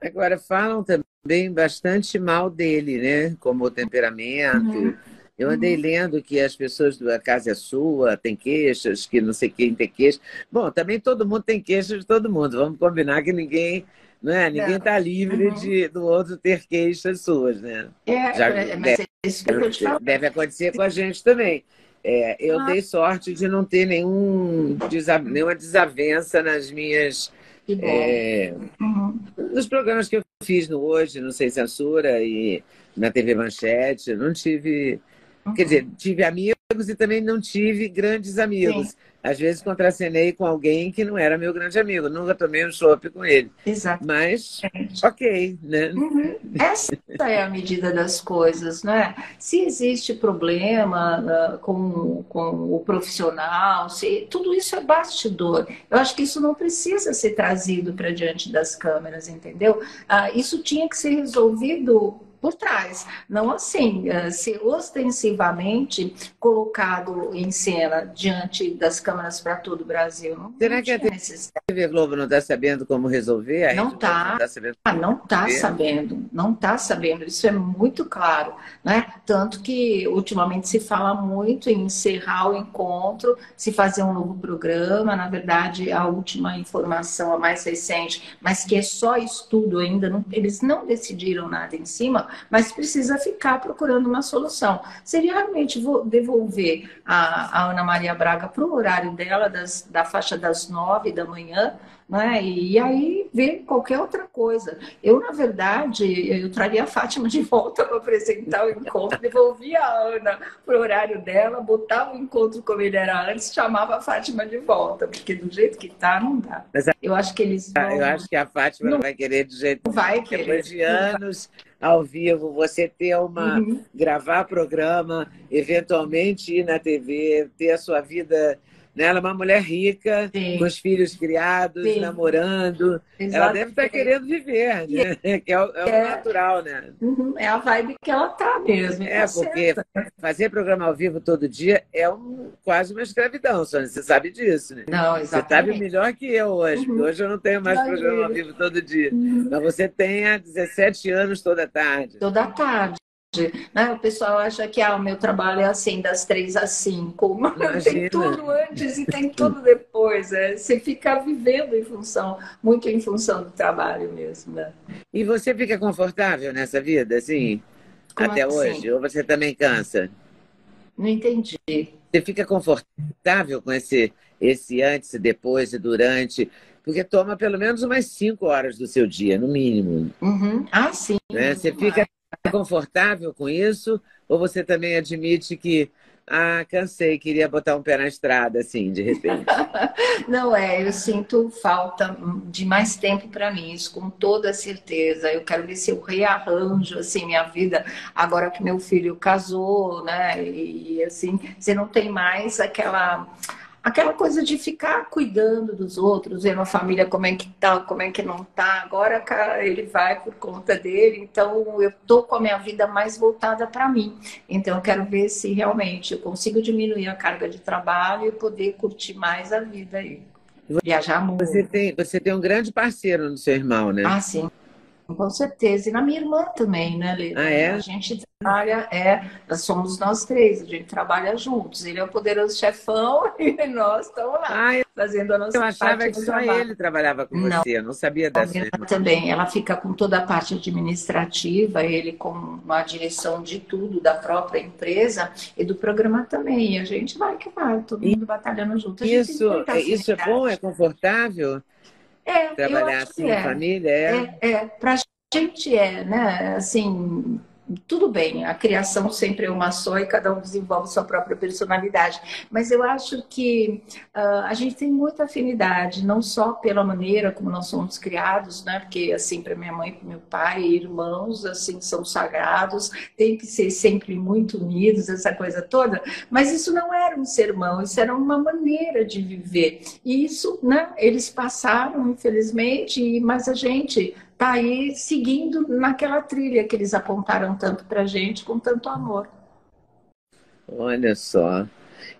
Agora, falam também bastante mal dele, né? Como o temperamento. Uhum eu andei uhum. lendo que as pessoas da casa é sua, tem queixas, que não sei quem tem queixas. Bom, também todo mundo tem queixas de todo mundo. Vamos combinar que ninguém né? Ninguém está livre uhum. de, do outro ter queixas suas, né? É, Já, é, mas deve, é isso que eu te deve acontecer com a gente também. É, eu ah. dei sorte de não ter nenhum, nenhuma desavença nas minhas. É, uhum. Nos programas que eu fiz no Hoje, no Sem Censura e na TV Manchete, não tive. Quer dizer, tive amigos e também não tive grandes amigos. Sim. Às vezes contracenei com alguém que não era meu grande amigo. Nunca tomei um chopp com ele. Exato. Mas, ok, né? Uhum. Essa é a medida das coisas, né? Se existe problema uh, com, com o profissional, se, tudo isso é bastidor. Eu acho que isso não precisa ser trazido para diante das câmeras, entendeu? Uh, isso tinha que ser resolvido por trás. Não assim, eh, ser ostensivamente colocado em cena diante das câmeras para todo o Brasil. Não, Será não que a TV Globo não está sabendo como resolver? não está. Tá sabendo ah, não está sabendo. Não está sabendo. Isso é muito claro. Né? Tanto que ultimamente se fala muito em encerrar o encontro, se fazer um novo programa. Na verdade, a última informação, a mais recente, mas que é só estudo ainda, não, eles não decidiram nada em cima, mas precisa ficar procurando uma solução. Seria realmente devolver a, a Ana Maria Braga para o horário dela, das, da faixa das nove da manhã, né? E aí ver qualquer outra coisa. Eu, na verdade, eu traria a Fátima de volta para apresentar o encontro, devolvia a Ana para o horário dela, botava o encontro como ele era antes, chamava a Fátima de volta, porque do jeito que tá, não dá. Mas eu acho que eles vão... Eu acho que a Fátima não, vai querer do jeito vai querer. Depois de anos ao vivo, você ter uma uhum. gravar programa, eventualmente ir na TV, ter a sua vida né? Ela é uma mulher rica, Sim. com os filhos criados, Sim. namorando. Exatamente. Ela deve estar querendo viver, né? É, que é o, é o é, natural, né? Uhum, é a vibe que ela tá mesmo. É, tá porque fazer programa ao vivo todo dia é um, quase uma escravidão, Sônia. Você sabe disso, né? Não, exatamente. Você sabe melhor que eu hoje, uhum. hoje eu não tenho mais Imagina. programa ao vivo todo dia. Uhum. Mas você tem há 17 anos toda tarde. Toda tarde. Né? O pessoal acha que ah, o meu trabalho é assim, das três às cinco. Tem tudo antes e tem tudo depois. É. Você fica vivendo em função, muito em função do trabalho mesmo. Né? E você fica confortável nessa vida, assim, Como até assim? hoje? Ou você também cansa? Não entendi. Você fica confortável com esse, esse antes, depois e durante? Porque toma pelo menos umas cinco horas do seu dia, no mínimo. Uhum. Ah, sim. Né? Você fica confortável com isso? Ou você também admite que, ah, cansei, queria botar um pé na estrada, assim, de repente? Não é, eu sinto falta de mais tempo para mim, isso com toda certeza. Eu quero ver se eu rearranjo, assim, minha vida, agora que meu filho casou, né? E, assim, você não tem mais aquela aquela coisa de ficar cuidando dos outros, vendo a família como é que tá, como é que não tá. Agora ele vai por conta dele, então eu tô com a minha vida mais voltada para mim. Então eu quero ver se realmente eu consigo diminuir a carga de trabalho e poder curtir mais a vida aí. Viajar muito. Você tem, você tem um grande parceiro no seu irmão, né? Ah, sim. Com certeza. E na minha irmã também, né, Leda? Ah, é? A gente trabalha, é, somos nós três, a gente trabalha juntos. Ele é o poderoso chefão e nós estamos lá ah, fazendo a nossa Eu achava que só trabalho. ele trabalhava com não, você, eu não sabia dessa. Ela também, ela fica com toda a parte administrativa, ele com a direção de tudo da própria empresa e do programa também. E a gente vai que vai, todo mundo batalhando junto. Isso, isso é bom, é confortável? É, Trabalhar assim é. família, é? É, é. Pra gente é, né? Assim, tudo bem, a criação sempre é uma só e cada um desenvolve sua própria personalidade. Mas eu acho que uh, a gente tem muita afinidade, não só pela maneira como nós somos criados, né? Porque assim, para minha mãe, para meu pai, irmãos, assim, são sagrados, tem que ser sempre muito unidos, essa coisa toda. Mas isso não era um sermão, isso era uma maneira de viver. E isso, né? Eles passaram, infelizmente, mas a gente está aí seguindo naquela trilha que eles apontaram tanto para gente com tanto amor. Olha só.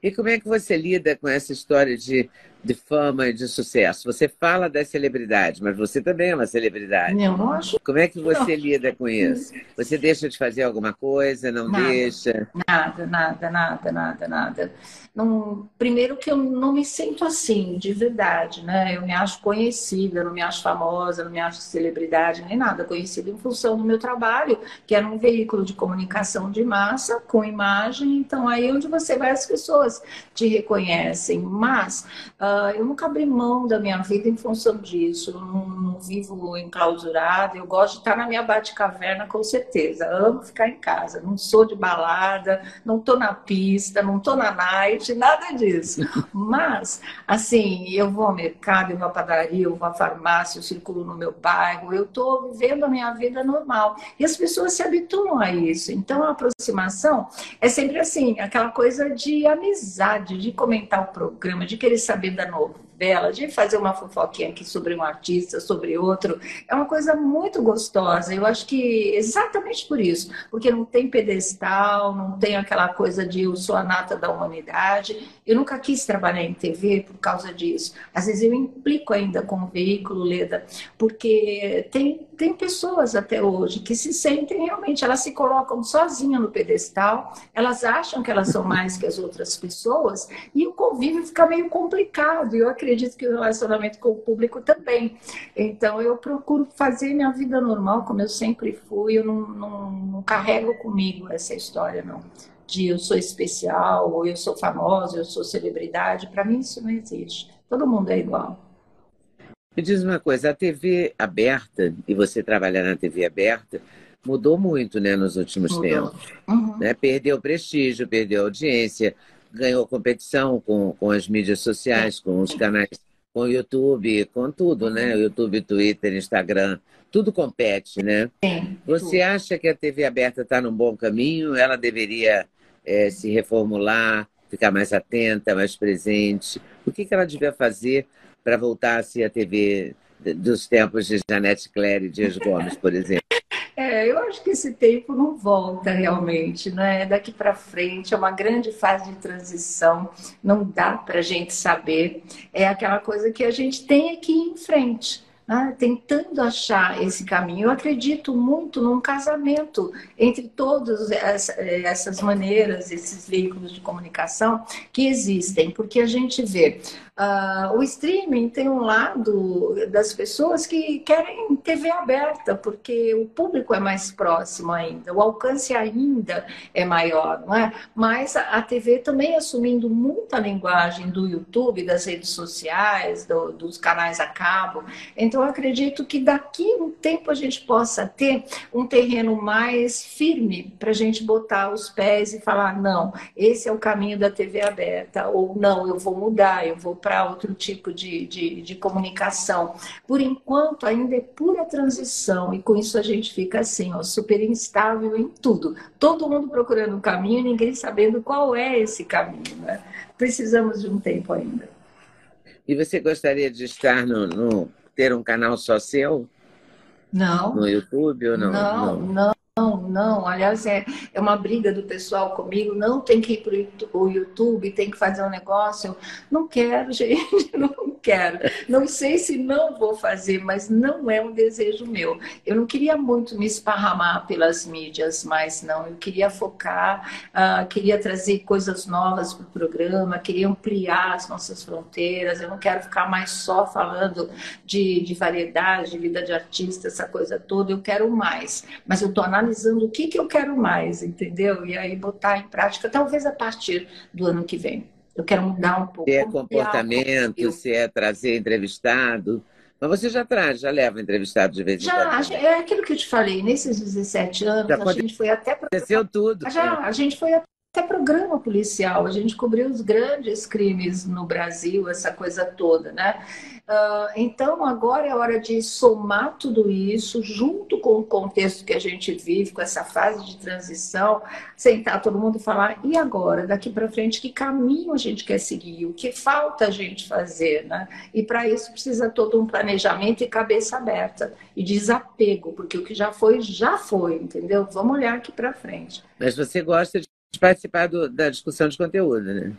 E como é que você lida com essa história de, de fama e de sucesso? Você fala das celebridades, mas você também é uma celebridade. Eu não acho. Como é que você não. lida com isso? Você deixa de fazer alguma coisa? Não nada, deixa? Nada, nada, nada, nada, nada. Não, primeiro que eu não me sinto assim, de verdade, né? Eu me acho conhecida, eu não me acho famosa, não me acho celebridade, nem nada. Conhecida em função do meu trabalho, que era um veículo de comunicação de massa, com imagem. Então, aí onde você vai, as pessoas te reconhecem. Mas uh, eu nunca abri mão da minha vida em função disso. Eu não, não vivo enclausurada. Eu gosto de estar na minha bate-caverna, com certeza. Amo ficar em casa. Não sou de balada, não tô na pista, não tô na night nada disso. Mas, assim, eu vou ao mercado, eu vou à padaria, eu vou à farmácia, eu circulo no meu bairro, eu estou vivendo a minha vida normal. E as pessoas se habituam a isso. Então, a aproximação é sempre assim, aquela coisa de amizade, de comentar o programa, de querer saber da novo novela, de fazer uma fofoquinha aqui sobre um artista, sobre outro. É uma coisa muito gostosa. Eu acho que exatamente por isso, porque não tem pedestal, não tem aquela coisa de eu sou a nata da humanidade. Eu nunca quis trabalhar em TV por causa disso. Às vezes eu implico ainda com o veículo, Leda, porque tem, tem pessoas até hoje que se sentem realmente, elas se colocam sozinhas no pedestal, elas acham que elas são mais que as outras pessoas e o convívio fica meio complicado. Eu acredito que o relacionamento com o público também. Então eu procuro fazer minha vida normal, como eu sempre fui, eu não, não, não carrego comigo essa história, não de eu sou especial, ou eu sou famosa, eu sou celebridade. Para mim isso não existe. Todo mundo é igual. Me diz uma coisa, a TV aberta, e você trabalhar na TV aberta, mudou muito né, nos últimos mudou. tempos. Uhum. Né? Perdeu prestígio, perdeu audiência, ganhou competição com, com as mídias sociais, com os canais, com o YouTube, com tudo, né? YouTube, Twitter, Instagram, tudo compete, né? Sim, Você tudo. acha que a TV aberta está num bom caminho? Ela deveria é, se reformular, ficar mais atenta, mais presente? O que, que ela devia fazer para voltar a ser a TV dos tempos de Janete Claire e Dias Gomes, por exemplo? É, eu acho que esse tempo não volta realmente, né? Daqui para frente é uma grande fase de transição, não dá para a gente saber. É aquela coisa que a gente tem ir em frente né, tentando achar esse caminho. Eu acredito muito num casamento entre todas essas maneiras, esses veículos de comunicação que existem, porque a gente vê Uh, o streaming tem um lado das pessoas que querem TV aberta, porque o público é mais próximo ainda, o alcance ainda é maior, não é? Mas a, TV também assumindo muita linguagem do YouTube, das redes sociais, do, dos canais a cabo. Então, acredito que daqui um tempo a gente possa ter um terreno mais firme para a gente botar os pés e falar: não, esse é o caminho da TV aberta, ou não, eu vou mudar, eu vou para outro tipo de, de, de, comunicação. Por enquanto, ainda é pura transição, e com isso a gente fica assim, ó, super instável em tudo. Todo mundo procurando um caminho e ninguém sabendo qual é esse caminho. Né? Precisamos de um tempo ainda. E você gostaria de estar no, no ter um canal só seu? Não. No YouTube ou não? Não, não. não. Não, não, aliás, é, é uma briga do pessoal comigo. Não tem que ir para o YouTube, tem que fazer um negócio. Não quero, gente, não quero. Não sei se não vou fazer, mas não é um desejo meu. Eu não queria muito me esparramar pelas mídias, mas não. Eu queria focar, uh, queria trazer coisas novas para o programa, queria ampliar as nossas fronteiras. Eu não quero ficar mais só falando de, de variedade, de vida de artista, essa coisa toda. Eu quero mais. Mas eu estou analisando o que, que eu quero mais, entendeu? E aí botar em prática, talvez a partir do ano que vem. Eu quero mudar um pouco. Se é comportamento, se é trazer entrevistado. Mas você já traz, já leva entrevistado de vez em já, quando? Já, é aquilo que eu te falei. Nesses 17 anos, já a gente foi até... Aconteceu tudo. Já, a gente foi até programa policial. A gente cobriu os grandes crimes no Brasil, essa coisa toda, né? Uh, então, agora é hora de somar tudo isso, junto com o contexto que a gente vive, com essa fase de transição, sentar todo mundo e falar: e agora, daqui para frente, que caminho a gente quer seguir? O que falta a gente fazer? Né? E para isso precisa todo um planejamento e cabeça aberta e desapego, porque o que já foi, já foi, entendeu? Vamos olhar aqui para frente. Mas você gosta de participar do, da discussão de conteúdo, né?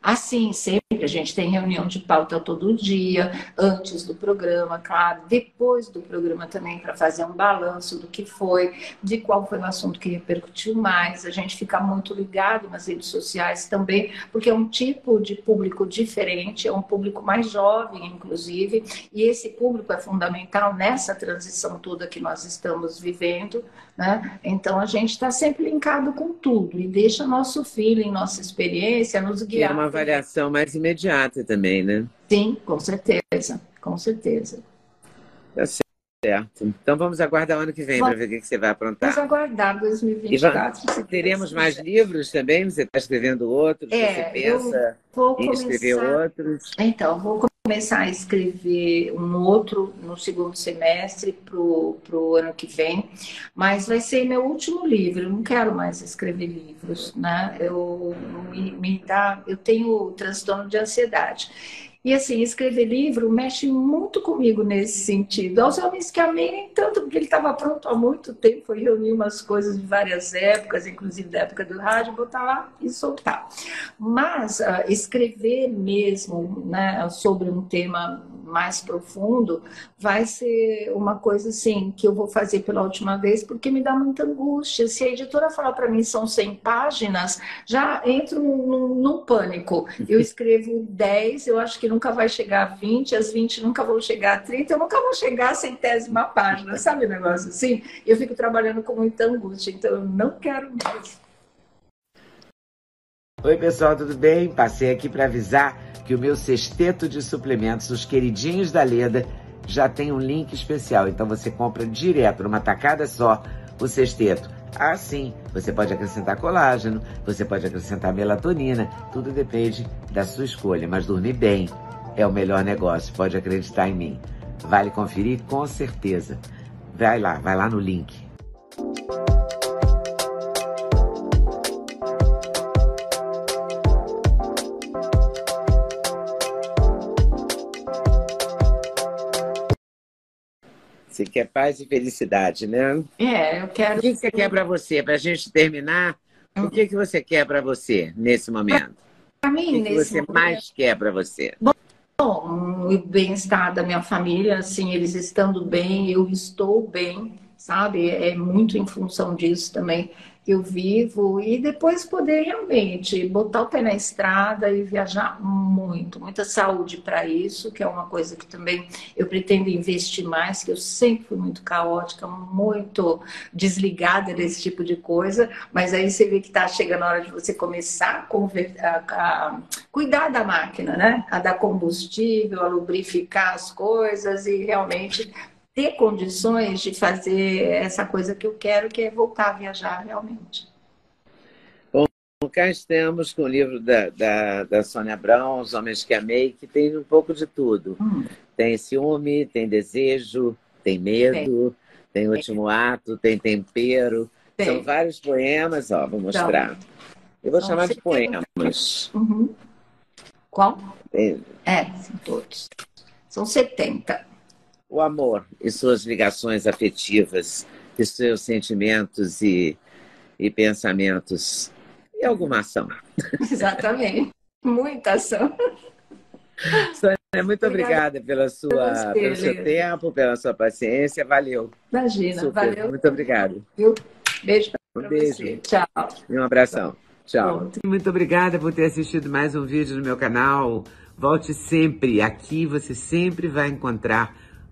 Assim, sempre a gente tem reunião de pauta todo dia, antes do programa, claro, depois do programa também, para fazer um balanço do que foi, de qual foi o assunto que repercutiu mais. A gente fica muito ligado nas redes sociais também, porque é um tipo de público diferente, é um público mais jovem, inclusive, e esse público é fundamental nessa transição toda que nós estamos vivendo. Né? Então a gente está sempre linkado com tudo e deixa nosso feeling, nossa experiência nos guiar. É uma avaliação mais imediata também, né? Sim, com certeza, com certeza. Tá certo. Então vamos aguardar o ano que vem para ver o que você vai aprontar. Vamos aguardar 2024. Vamos, teremos mais livros também? Você está escrevendo outros? É, você pensa em escrever outros? Então, vou começar a escrever um outro no segundo semestre para o ano que vem, mas vai ser meu último livro. Eu não quero mais escrever livros, né? Eu me, dá, eu tenho transtorno de ansiedade. E assim, escrever livro mexe muito comigo nesse sentido. Aos homens que amei, nem tanto, porque ele estava pronto há muito tempo, foi reunir umas coisas de várias épocas, inclusive da época do rádio, botar lá e soltar. Mas uh, escrever mesmo né, sobre um tema mais profundo, vai ser uma coisa assim que eu vou fazer pela última vez, porque me dá muita angústia. Se a editora falar para mim são 100 páginas, já entro num, num, pânico. Eu escrevo 10, eu acho que nunca vai chegar a 20, as 20 nunca vão chegar a 30, eu nunca vou chegar a centésima página, sabe o negócio assim? Eu fico trabalhando com muita angústia, então eu não quero mais. Oi, pessoal, tudo bem? Passei aqui para avisar que o meu sexteto de suplementos, os queridinhos da Leda, já tem um link especial. Então você compra direto, numa tacada só, o sexteto. Assim, você pode acrescentar colágeno, você pode acrescentar melatonina, tudo depende da sua escolha. Mas dormir bem é o melhor negócio, pode acreditar em mim. Vale conferir com certeza. Vai lá, vai lá no link. Você quer paz e felicidade, né? É, eu quero. O que você quer para você? Para a gente terminar, o que, que você quer para você nesse momento? Para mim, o que, que você momento... mais quer para você? Bom, o bem-estar da minha família, assim, eles estando bem, eu estou bem, sabe? É muito em função disso também eu vivo e depois poder realmente botar o pé na estrada e viajar muito, muita saúde para isso, que é uma coisa que também eu pretendo investir mais, que eu sempre fui muito caótica, muito desligada desse tipo de coisa, mas aí você vê que está chegando a hora de você começar a, a, a cuidar da máquina, né? A dar combustível, a lubrificar as coisas e realmente ter condições de fazer essa coisa que eu quero, que é voltar a viajar realmente. Bom, cá estamos com o livro da, da, da Sônia Brown, Os Homens que Amei, que tem um pouco de tudo. Hum. Tem ciúme, tem desejo, tem medo, tem, tem último ato, tem tempero. Tem. São vários poemas, ó, vou mostrar. Então, eu vou chamar de poemas. Uhum. Qual? Tem... É, são todos. São 70 o amor e suas ligações afetivas, e seus sentimentos e, e pensamentos e alguma ação. Exatamente. Muita ação. Sônia, muito obrigada, obrigada pela sua, pelo seu tempo, pela sua paciência. Valeu. Imagina, Super. valeu. Muito obrigado. Beijo para um beijo. você. Tchau. E um abração. Tchau. Muito obrigada por ter assistido mais um vídeo no meu canal. Volte sempre. Aqui você sempre vai encontrar